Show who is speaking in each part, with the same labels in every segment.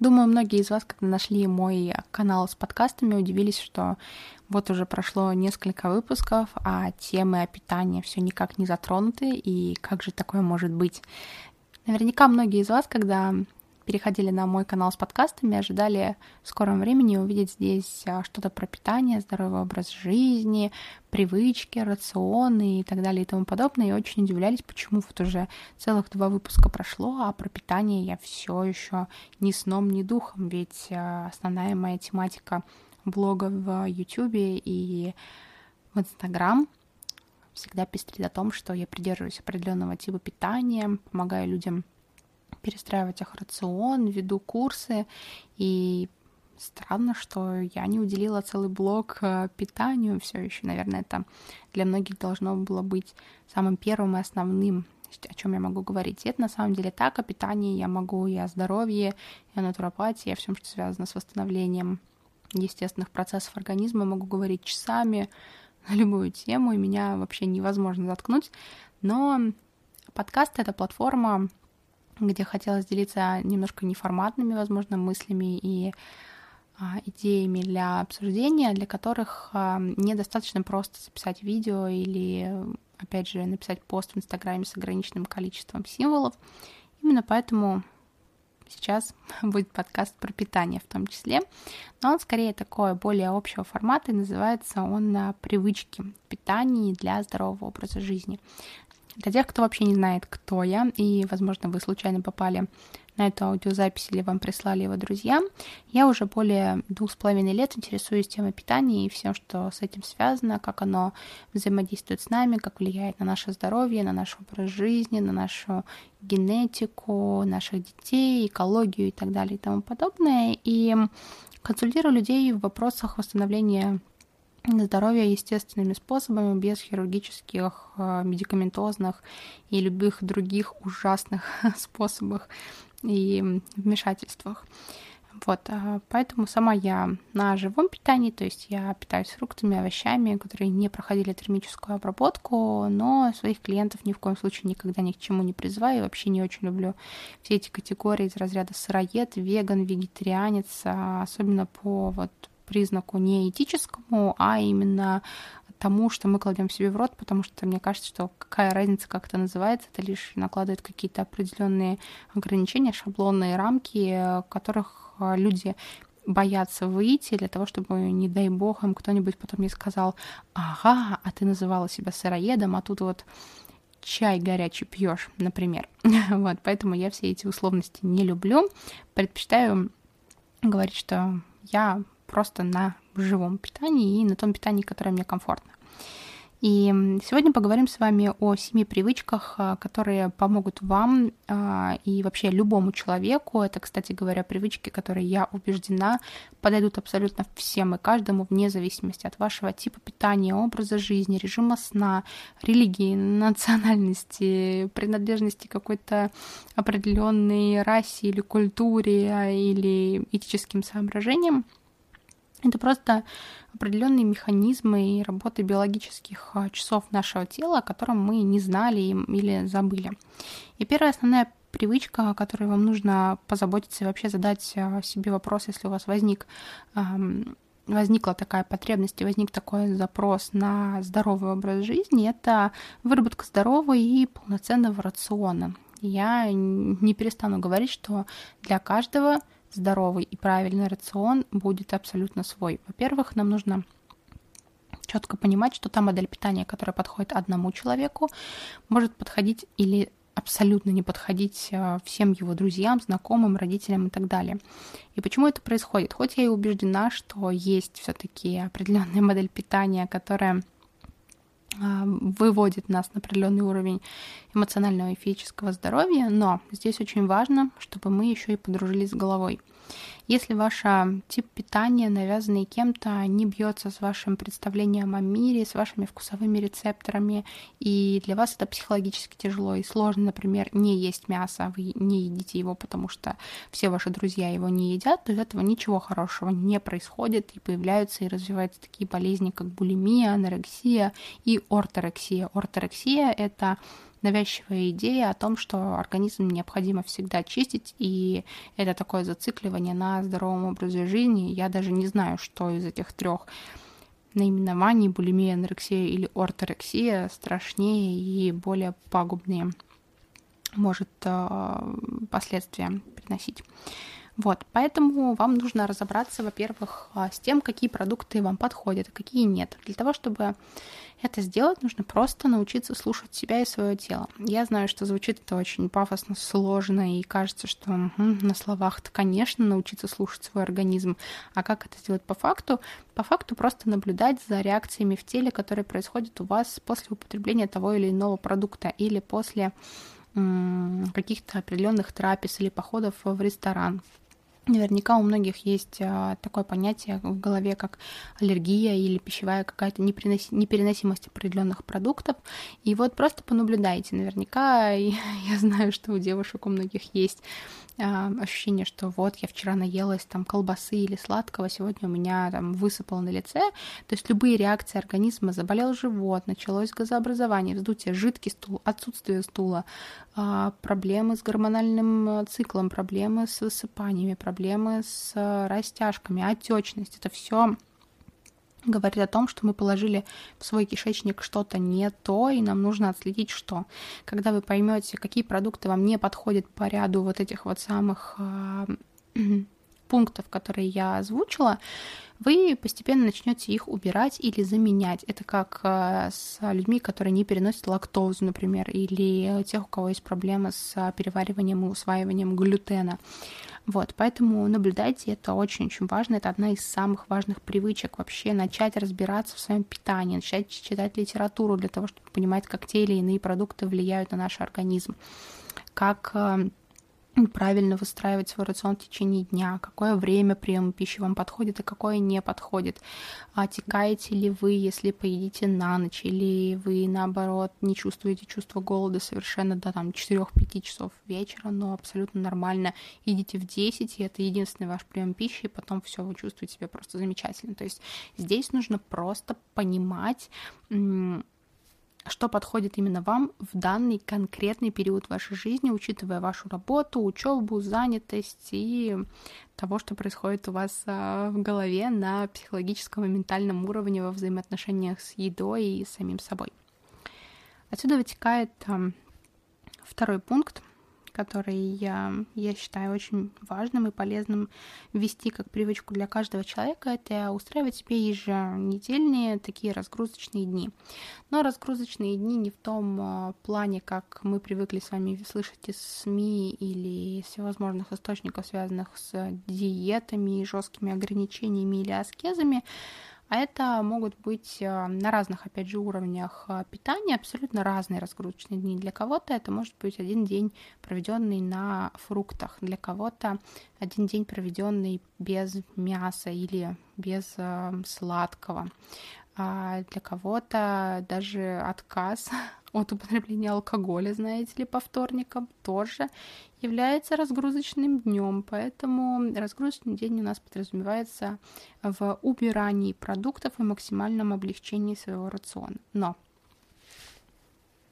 Speaker 1: Думаю, многие из вас, когда нашли мой канал с подкастами, удивились, что вот уже прошло несколько выпусков, а темы о питании все никак не затронуты, и как же такое может быть? Наверняка многие из вас, когда переходили на мой канал с подкастами, ожидали в скором времени увидеть здесь а, что-то про питание, здоровый образ жизни, привычки, рационы и так далее и тому подобное, и очень удивлялись, почему вот уже целых два выпуска прошло, а про питание я все еще ни сном, ни духом, ведь а, основная моя тематика блога в YouTube и в Instagram всегда пестрит о том, что я придерживаюсь определенного типа питания, помогаю людям перестраивать их рацион, веду курсы, и странно, что я не уделила целый блок э, питанию все еще. Наверное, это для многих должно было быть самым первым и основным, о чем я могу говорить. И это на самом деле так, о питании я могу и о здоровье, и о натуропатии, и о всем, что связано с восстановлением естественных процессов организма, могу говорить часами на любую тему, и меня вообще невозможно заткнуть. Но подкаст — это платформа, где хотелось делиться немножко неформатными, возможно, мыслями и а, идеями для обсуждения, для которых а, недостаточно просто записать видео или, опять же, написать пост в Инстаграме с ограниченным количеством символов. Именно поэтому сейчас будет подкаст про питание в том числе, но он скорее такой более общего формата, и называется он «Привычки питания для здорового образа жизни». Для тех, кто вообще не знает, кто я, и, возможно, вы случайно попали на эту аудиозапись или вам прислали его друзья, я уже более двух с половиной лет интересуюсь темой питания и всем, что с этим связано, как оно взаимодействует с нами, как влияет на наше здоровье, на наш образ жизни, на нашу генетику, наших детей, экологию и так далее и тому подобное. И консультирую людей в вопросах восстановления здоровья естественными способами, без хирургических, э, медикаментозных и любых других ужасных способах и вмешательствах. Вот, а, поэтому сама я на живом питании, то есть я питаюсь фруктами, овощами, которые не проходили термическую обработку, но своих клиентов ни в коем случае никогда ни к чему не призываю, вообще не очень люблю все эти категории из разряда сыроед, веган, вегетарианец, а, особенно по вот признаку не этическому, а именно тому, что мы кладем себе в рот, потому что мне кажется, что какая разница, как это называется, это лишь накладывает какие-то определенные ограничения, шаблонные рамки, которых а, люди боятся выйти для того, чтобы, не дай бог, им кто-нибудь потом не сказал, ага, а ты называла себя сыроедом, а тут вот чай горячий пьешь, например. вот, поэтому я все эти условности не люблю. Предпочитаю говорить, что я просто на живом питании и на том питании, которое мне комфортно. И сегодня поговорим с вами о семи привычках, а, которые помогут вам а, и вообще любому человеку. Это, кстати говоря, привычки, которые, я убеждена, подойдут абсолютно всем и каждому, вне зависимости от вашего типа питания, образа жизни, режима сна, религии, национальности, принадлежности какой-то определенной расе или культуре а, или этическим соображениям. Это просто определенные механизмы и работы биологических а, часов нашего тела, о котором мы не знали или забыли. И первая основная привычка, о которой вам нужно позаботиться и вообще задать а, себе вопрос, если у вас возник возникла такая потребность и возник такой запрос на здоровый образ жизни, это выработка здорового и полноценного рациона. Я не перестану говорить, что для каждого здоровый и правильный рацион будет абсолютно свой. Во-первых, нам нужно четко понимать, что та модель питания, которая подходит одному человеку, может подходить или абсолютно не подходить э, всем его друзьям, знакомым, родителям и так далее. И почему это происходит? Хоть я и убеждена, что есть все-таки определенная модель питания, которая выводит нас на определенный уровень эмоционального и физического здоровья, но здесь очень важно, чтобы мы еще и подружились с головой. Если ваш тип питания, навязанный кем-то, не бьется с вашим представлением о мире, с вашими вкусовыми рецепторами, и для вас это психологически тяжело и сложно, например, не есть мясо, вы не едите его, потому что все ваши друзья его не едят, то из этого ничего хорошего не происходит, и появляются и развиваются такие болезни, как булимия, анорексия и орторексия. Орторексия — это навязчивая идея о том, что организм необходимо всегда чистить, и это такое зацикливание на здоровом образе жизни. Я даже не знаю, что из этих трех наименований булимия, анорексия или орторексия страшнее и более пагубные может э, последствия приносить. Вот, поэтому вам нужно разобраться, во-первых, а, с тем, какие продукты вам подходят, а какие нет. Для того, чтобы это сделать, нужно просто научиться слушать себя и свое тело. Я знаю, что звучит это очень пафосно, сложно, и кажется, что угу, на словах-то, конечно, научиться слушать свой организм. А как это сделать по факту? По факту просто наблюдать за реакциями в теле, которые происходят у вас после употребления того или иного продукта или после каких-то определенных трапез или походов в ресторан. Наверняка у многих есть а, такое понятие в голове, как аллергия или пищевая какая-то непереносимость определенных продуктов. И вот просто понаблюдайте. Наверняка я знаю, что у девушек у многих есть а, ощущение, что вот я вчера наелась там колбасы или сладкого, сегодня у меня там высыпало на лице. То есть любые реакции организма, заболел живот, началось газообразование, вздутие, жидкий стул, отсутствие стула, а, проблемы с гормональным циклом, проблемы с высыпаниями, проблемы с э, растяжками, отечность. Это все говорит о том, что мы положили в свой кишечник что-то не то, и нам нужно отследить, что. Когда вы поймете, какие продукты вам не подходят по ряду вот этих вот самых э, пунктов, которые я озвучила, вы постепенно начнете их убирать или заменять. Это как э, с людьми, которые не переносят лактозу, например, или тех, у кого есть проблемы с перевариванием и усваиванием глютена. Вот, поэтому наблюдайте, это очень-очень важно, это одна из самых важных привычек вообще начать разбираться в своем питании, начать читать литературу для того, чтобы понимать, как те или иные продукты влияют на наш организм, как э, правильно выстраивать свой рацион в течение дня, какое время приема пищи вам подходит и какое не подходит. Отекаете ли вы, если поедите на ночь, или вы, наоборот, не чувствуете чувство голода совершенно до там 4-5 часов вечера, но абсолютно нормально. Едите в 10, и это единственный ваш прием пищи, и потом все, вы чувствуете себя просто замечательно. То есть здесь нужно просто понимать, что подходит именно вам в данный конкретный период вашей жизни, учитывая вашу работу, учебу, занятость и того, что происходит у вас а, в голове на психологическом и ментальном уровне во взаимоотношениях с едой и самим собой. Отсюда вытекает второй пункт, который я, я считаю очень важным и полезным ввести как привычку для каждого человека, это устраивать себе еженедельные такие разгрузочные дни. Но разгрузочные дни не в том а, плане, как мы привыкли с вами слышать из СМИ или из всевозможных источников, связанных с диетами, жесткими ограничениями или аскезами, а это могут быть э, на разных, опять же, уровнях э, питания, абсолютно разные разгрузочные дни. Для кого-то это может быть один день, проведенный на фруктах, для кого-то один день, проведенный без мяса или без э, сладкого. А для кого-то даже отказ от употребления алкоголя, знаете ли, по вторникам тоже является разгрузочным днем, поэтому разгрузочный день у нас подразумевается в убирании продуктов и максимальном облегчении своего рациона. Но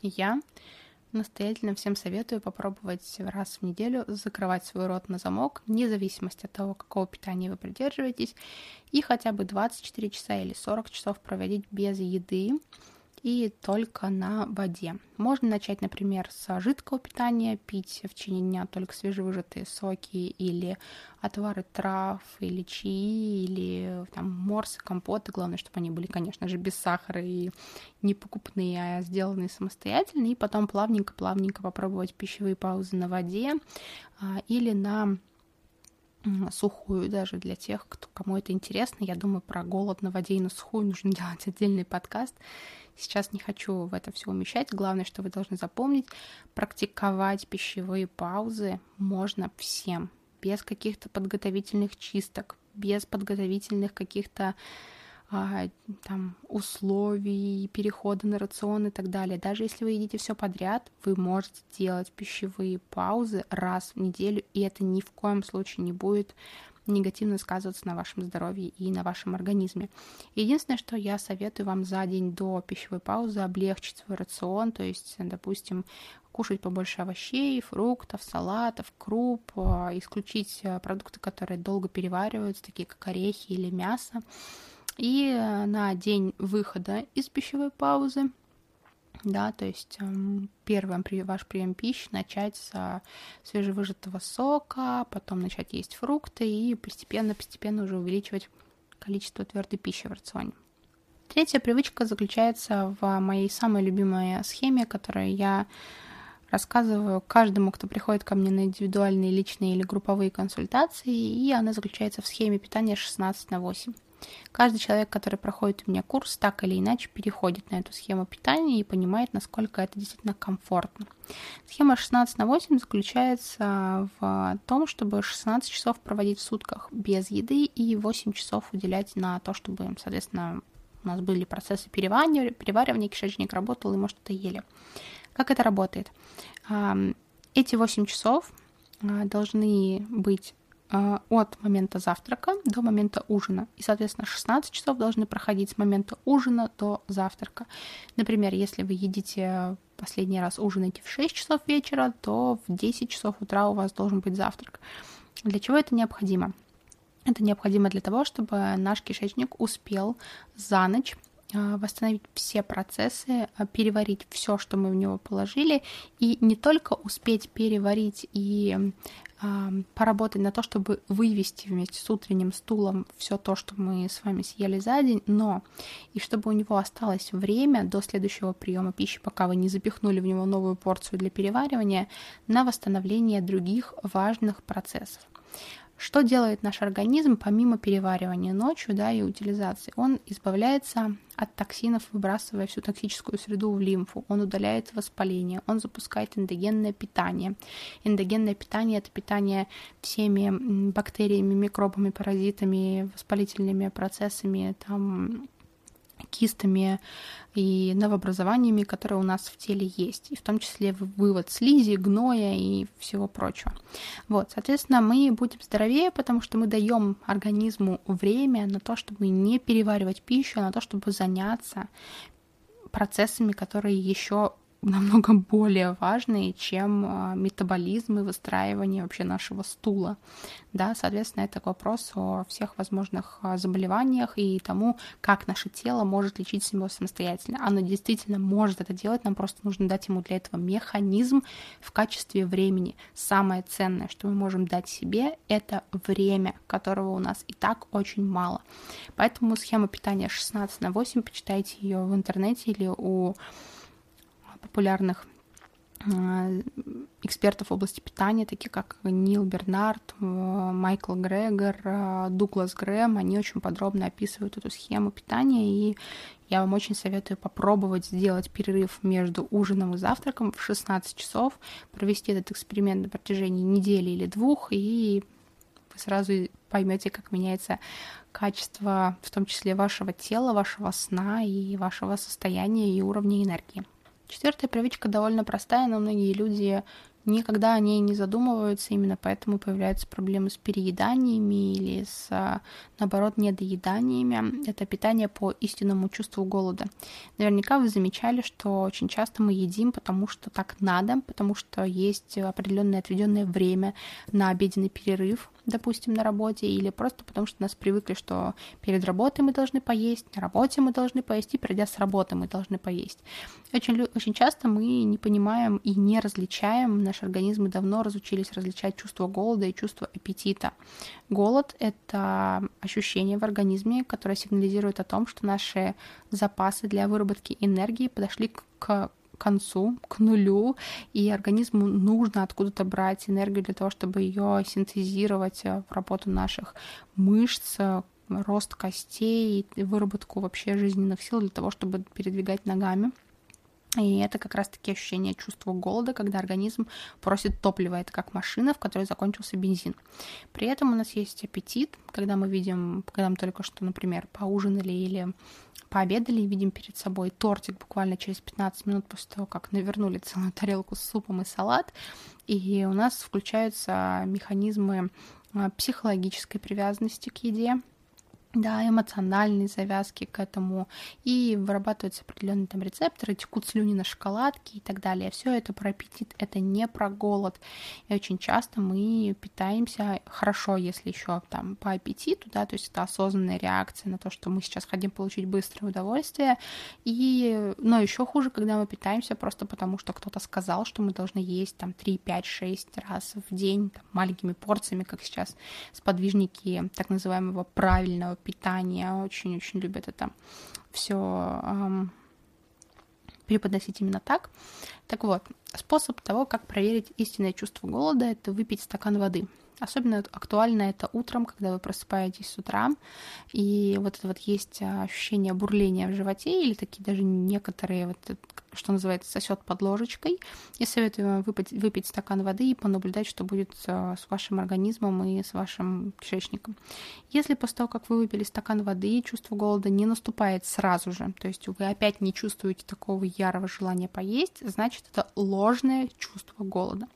Speaker 1: я настоятельно всем советую попробовать раз в неделю закрывать свой рот на замок, вне зависимости от того, какого питания вы придерживаетесь, и хотя бы 24 часа или 40 часов проводить без еды, и только на воде. Можно начать, например, с жидкого питания, пить в течение дня только свежевыжатые соки или отвары трав, или чаи, или там морсы, компоты. Главное, чтобы они были, конечно же, без сахара и не покупные, а сделанные самостоятельно. И потом плавненько-плавненько попробовать пищевые паузы на воде а, или на сухую даже для тех, кто, кому это интересно. Я думаю, про голод на воде и на сухую нужно делать отдельный подкаст. Сейчас не хочу в это все умещать. Главное, что вы должны запомнить, практиковать пищевые паузы можно всем, без каких-то подготовительных чисток, без подготовительных каких-то а, там, условий, перехода на рацион и так далее. Даже если вы едите все подряд, вы можете делать пищевые паузы раз в неделю, и это ни в коем случае не будет негативно сказываться на вашем здоровье и на вашем организме. Единственное, что я советую вам за день до пищевой паузы облегчить свой рацион, то есть, допустим, кушать побольше овощей, фруктов, салатов, круп, а, исключить а, продукты, которые долго перевариваются, такие как орехи или мясо. И э, на день выхода из пищевой паузы да, то есть эм, первый ваш прием пищи начать с свежевыжатого сока, потом начать есть фрукты и постепенно-постепенно уже увеличивать количество твердой пищи в рационе. Третья привычка заключается в моей самой любимой схеме, которую я рассказываю каждому, кто приходит ко мне на индивидуальные, личные или групповые консультации, и она заключается в схеме питания 16 на 8. Каждый человек, который проходит у меня курс, так или иначе переходит на эту схему питания и понимает, насколько это действительно комфортно. Схема 16 на 8 заключается в том, чтобы 16 часов проводить в сутках без еды и 8 часов уделять на то, чтобы, соответственно, у нас были процессы переваривания, переваривания кишечник работал, и мы что-то ели. Как это работает? Эти 8 часов а, должны быть от момента завтрака до момента ужина. И, соответственно, 16 часов должны проходить с момента ужина до завтрака. Например, если вы едите последний раз ужинаете в 6 часов вечера, то в 10 часов утра у вас должен быть завтрак. Для чего это необходимо? Это необходимо для того, чтобы наш кишечник успел за ночь а, восстановить все процессы, а, переварить все, что мы в него положили, и не только успеть переварить и а, поработать на то, чтобы вывести вместе с утренним стулом все то, что мы с вами съели за день, но и чтобы у него осталось время до следующего приема пищи, пока вы не запихнули в него новую порцию для переваривания, на восстановление других важных процессов. Что делает наш организм помимо переваривания ночью да, и утилизации? Он избавляется от токсинов, выбрасывая всю токсическую среду в лимфу. Он удаляет воспаление, он запускает эндогенное питание. Эндогенное питание – это питание всеми бактериями, микробами, паразитами, воспалительными процессами, там, кистами и новообразованиями, которые у нас в теле есть, и в том числе вывод слизи, гноя и всего прочего. Вот, соответственно, мы будем здоровее, потому что мы даем организму время на то, чтобы не переваривать пищу, а на то, чтобы заняться процессами, которые еще намного более важные, чем а, метаболизм и выстраивание вообще нашего стула. Да, соответственно, это вопрос о всех возможных а, заболеваниях и тому, как наше тело может лечить себя самостоятельно. Оно действительно может это делать, нам просто нужно дать ему для этого механизм в качестве времени. Самое ценное, что мы можем дать себе, это время, которого у нас и так очень мало. Поэтому схема питания 16 на 8, почитайте ее в интернете или у популярных э, экспертов в области питания, такие как Нил Бернард, э, Майкл Грегор, э, Дуглас Грэм, они очень подробно описывают эту схему питания, и я вам очень советую попробовать сделать перерыв между ужином и завтраком в 16 часов, провести этот эксперимент на протяжении недели или двух, и вы сразу поймете, как меняется качество, в том числе вашего тела, вашего сна и вашего состояния и уровня энергии. Четвертая привычка довольно простая, но многие люди никогда о ней не задумываются, именно поэтому появляются проблемы с перееданиями или с, а, наоборот, недоеданиями. Это питание по истинному чувству голода. Наверняка вы замечали, что очень часто мы едим, потому что так надо, потому что есть определенное отведенное время на обеденный перерыв, допустим, на работе, или просто потому что нас привыкли, что перед работой мы должны поесть, на работе мы должны поесть, и придя с работы мы должны поесть. Очень, очень часто мы не понимаем и не различаем, наши организмы давно разучились различать чувство голода и чувство аппетита. Голод — это ощущение в организме, которое сигнализирует о том, что наши запасы для выработки энергии подошли к концу, к нулю, и организму нужно откуда-то брать энергию для того, чтобы ее синтезировать в работу наших мышц, рост костей, выработку вообще жизненных сил для того, чтобы передвигать ногами. И это как раз-таки ощущение чувства голода, когда организм просит топлива. Это как машина, в которой закончился бензин. При этом у нас есть аппетит, когда мы видим, когда мы только что, например, поужинали или пообедали и видим перед собой тортик буквально через 15 минут после того, как навернули целую тарелку с супом и салат. И у нас включаются механизмы а, психологической привязанности к еде, да, эмоциональные завязки к этому, и вырабатываются определенные там рецепторы, текут слюни на шоколадке и так далее. Все это про аппетит, это не про голод. И очень часто мы питаемся хорошо, если еще там по аппетиту, да, то есть это осознанная реакция на то, что мы сейчас хотим получить быстрое удовольствие. И, но еще хуже, когда мы питаемся просто потому, что кто-то сказал, что мы должны есть там 3, 5, 6 раз в день там, маленькими порциями, как сейчас сподвижники так называемого правильного питания, очень-очень любят это все эм, преподносить именно так. Так вот, способ того, как проверить истинное чувство голода, это выпить стакан воды. Особенно актуально это утром, когда вы просыпаетесь с утра, и вот это вот есть ощущение бурления в животе, или такие даже некоторые, вот, что называется, сосет под ложечкой. Я советую вам выпить, выпить стакан воды и понаблюдать, что будет с вашим организмом и с вашим кишечником. Если после того, как вы выпили стакан воды, чувство голода не наступает сразу же, то есть вы опять не чувствуете такого ярого желания поесть, значит, это ложное чувство голода.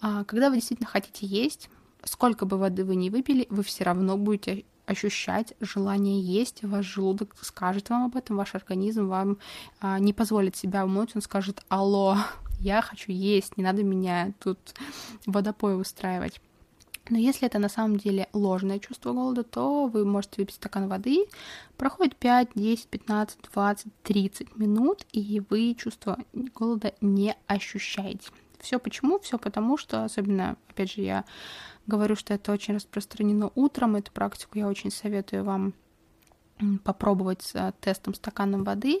Speaker 1: А когда вы действительно хотите есть, сколько бы воды вы не выпили, вы все равно будете ощущать желание есть, ваш желудок скажет вам об этом, ваш организм вам а, не позволит себя умыть, он скажет «Алло, я хочу есть, не надо меня тут водопой устраивать». Но если это на самом деле ложное чувство голода, то вы можете выпить стакан воды, проходит 5, 10, 15, 20, 30 минут, и вы чувство голода не ощущаете. Все почему? Все потому, что, особенно, опять же, я говорю, что это очень распространено утром, эту практику я очень советую вам попробовать с тестом стаканом воды.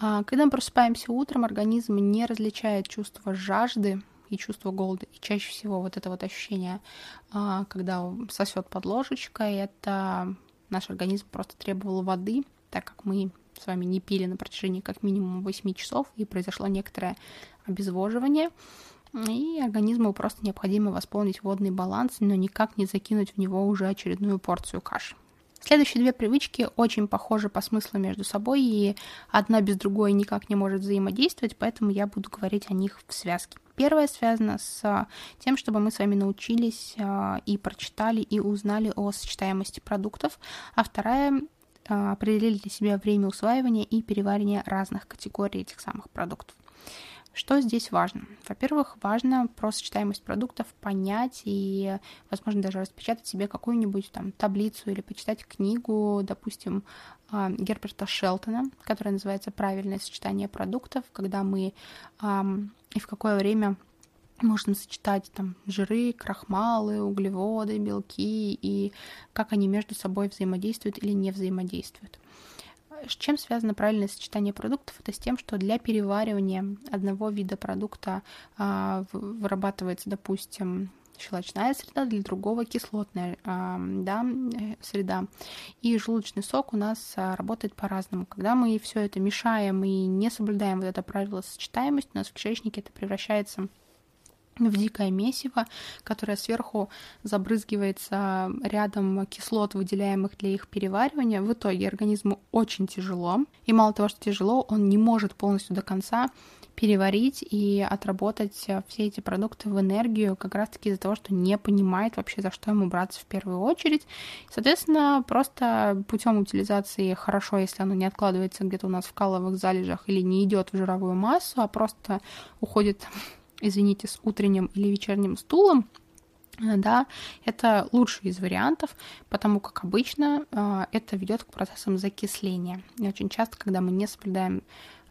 Speaker 1: А, когда мы просыпаемся утром, организм не различает чувство жажды и чувство голода. И чаще всего вот это вот ощущение, а, когда сосет под ложечкой, это наш организм просто требовал воды, так как мы с вами не пили на протяжении как минимум 8 часов, и произошло некоторое обезвоживание и организму просто необходимо восполнить водный баланс, но никак не закинуть в него уже очередную порцию каши. Следующие две привычки очень похожи по смыслу между собой, и одна без другой никак не может взаимодействовать, поэтому я буду говорить о них в связке. Первая связана с тем, чтобы мы с вами научились а, и прочитали, и узнали о сочетаемости продуктов, а вторая а, определили для себя время усваивания и переваривания разных категорий этих самых продуктов. Что здесь важно? Во-первых, важно про сочетаемость продуктов понять и, возможно, даже распечатать себе какую-нибудь там таблицу или почитать книгу, допустим, а, Герберта Шелтона, которая называется «Правильное сочетание продуктов», когда мы и в какое время можно сочетать там жиры, крахмалы, углеводы, белки и как они между собой взаимодействуют или не взаимодействуют. С чем связано правильное сочетание продуктов? Это с тем, что для переваривания одного вида продукта а, вырабатывается, допустим, щелочная среда, для другого кислотная а, да, э, среда. И желудочный сок у нас а, работает по-разному. Когда мы все это мешаем и не соблюдаем вот это правило сочетаемости, у нас в кишечнике это превращается дикое месиво, которое сверху забрызгивается рядом кислот, выделяемых для их переваривания. В итоге организму очень тяжело. И мало того, что тяжело, он не может полностью до конца переварить и отработать все эти продукты в энергию, как раз-таки из-за того, что не понимает вообще, за что ему браться в первую очередь. Соответственно, просто путем утилизации хорошо, если оно не откладывается где-то у нас в каловых залежах или не идет в жировую массу, а просто уходит извините, с утренним или вечерним стулом, э, да, это лучший из вариантов, потому как обычно э, это ведет к процессам закисления. И очень часто, когда мы не соблюдаем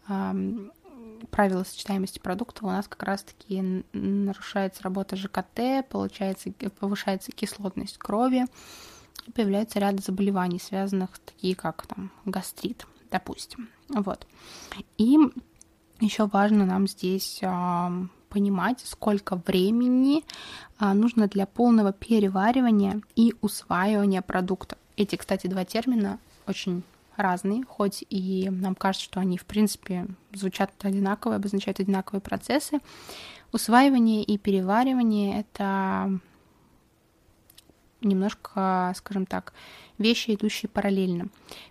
Speaker 1: э, правила сочетаемости продуктов, у нас как раз-таки нарушается работа ЖКТ, получается, повышается кислотность крови, и появляется ряд заболеваний, связанных такие как там гастрит, допустим. Вот. И еще важно нам здесь понимать, сколько времени а, нужно для полного переваривания и усваивания продукта. Эти, кстати, два термина очень разные, хоть и нам кажется, что они, в принципе, звучат одинаково, обозначают одинаковые процессы. Усваивание и переваривание — это немножко, скажем так, вещи, идущие параллельно.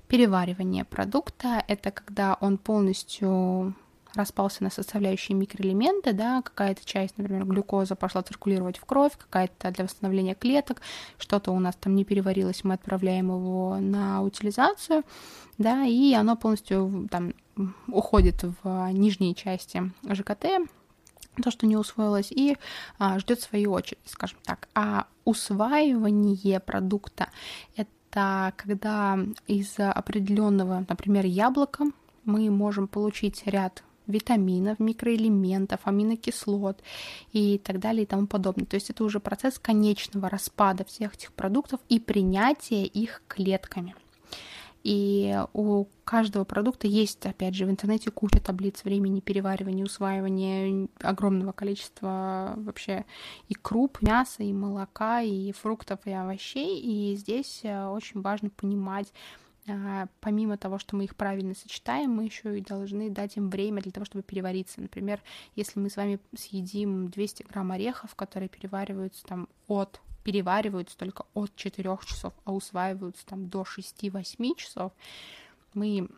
Speaker 1: Переваривание продукта — это когда он полностью распался на составляющие микроэлементы, да, какая-то часть, например, глюкоза пошла циркулировать в кровь, какая-то для восстановления клеток, что-то у нас там не переварилось, мы отправляем его на утилизацию, да, и оно полностью там уходит в нижние части ЖКТ, то, что не усвоилось, и а, ждет свою очередь, скажем так. А усваивание продукта это когда из определенного, например, яблока мы можем получить ряд витаминов, микроэлементов, аминокислот и так далее и тому подобное. То есть это уже процесс конечного распада всех этих продуктов и принятия их клетками. И у каждого продукта есть, опять же, в интернете куча таблиц времени переваривания, усваивания огромного количества вообще и круп, мяса, и молока, и фруктов, и овощей. И здесь э, очень важно понимать, помимо того, что мы их правильно сочетаем, мы еще и должны дать им время для того, чтобы перевариться. Например, если мы с вами съедим 200 грамм орехов, которые перевариваются там от перевариваются только от 4 часов, а усваиваются там до 6-8 часов, мы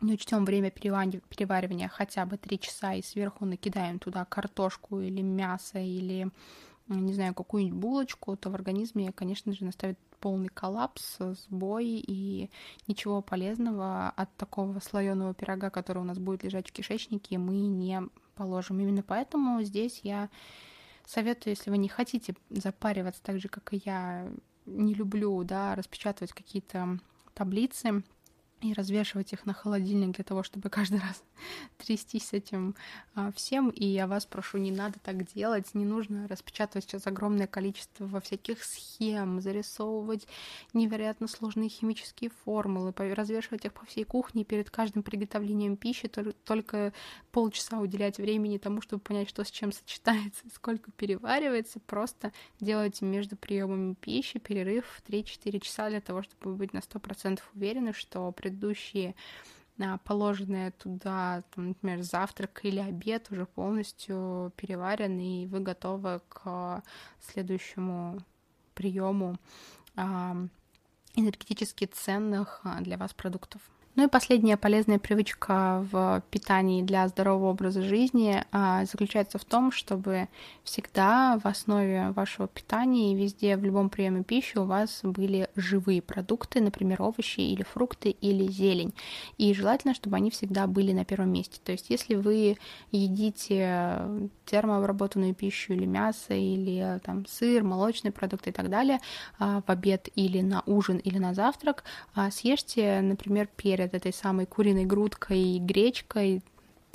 Speaker 1: не учтем время переваривания хотя бы 3 часа и сверху накидаем туда картошку или мясо или не знаю, какую-нибудь булочку, то в организме, конечно же, наставит полный коллапс, сбой и ничего полезного от такого слоеного пирога, который у нас будет лежать в кишечнике, мы не положим. Именно поэтому здесь я советую, если вы не хотите запариваться так же, как и я, не люблю, да, распечатывать какие-то таблицы, и развешивать их на холодильник для того, чтобы каждый раз трястись с этим а, всем. И я вас прошу, не надо так делать, не нужно распечатывать сейчас огромное количество во всяких схем, зарисовывать невероятно сложные химические формулы, развешивать их по всей кухне перед каждым приготовлением пищи, только полчаса уделять времени тому, чтобы понять, что с чем сочетается сколько переваривается. Просто делайте между приемами пищи перерыв в 3-4 часа для того, чтобы быть на 100% уверены, что предыдущие а, положенные туда, там, например, завтрак или обед уже полностью переварен, и вы готовы к следующему приему энергетически ценных а, для вас продуктов. Ну и последняя полезная привычка в питании для здорового образа жизни а, заключается в том, чтобы всегда в основе вашего питания и везде в любом приеме пищи у вас были живые продукты, например, овощи или фрукты или зелень. И желательно, чтобы они всегда были на первом месте. То есть если вы едите термообработанную пищу или мясо, или там сыр, молочные продукты и так далее а, в обед или на ужин или на завтрак, а, съешьте, например, перец перед этой самой куриной грудкой и гречкой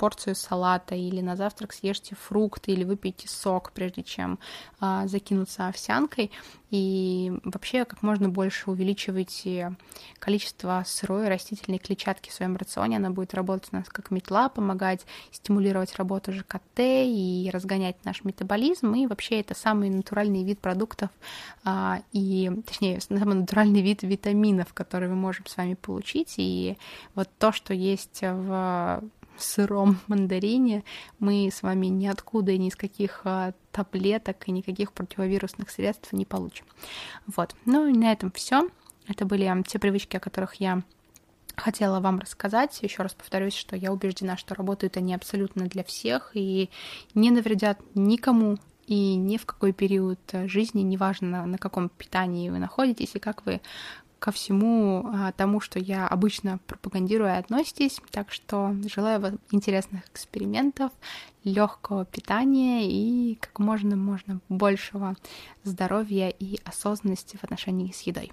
Speaker 1: порцию салата или на завтрак съешьте фрукты или выпейте сок, прежде чем а, закинуться овсянкой. И вообще как можно больше увеличивайте количество сырой растительной клетчатки в своем рационе. Она будет работать у нас как метла, помогать стимулировать работу ЖКТ и разгонять наш метаболизм. И вообще это самый натуральный вид продуктов а, и, точнее, самый натуральный вид витаминов, которые мы можем с вами получить. И вот то, что есть в сыром мандарине мы с вами ниоткуда и ни из каких а, таблеток и никаких противовирусных средств не получим. Вот. Ну и на этом все. Это были те привычки, о которых я хотела вам рассказать. Еще раз повторюсь, что я убеждена, что работают они абсолютно для всех и не навредят никому и ни в какой период жизни, неважно на каком питании вы находитесь и как вы ко всему а, тому, что я обычно пропагандирую, относитесь. Так что желаю вам интересных экспериментов, легкого питания и как можно можно большего здоровья и осознанности в отношении с едой.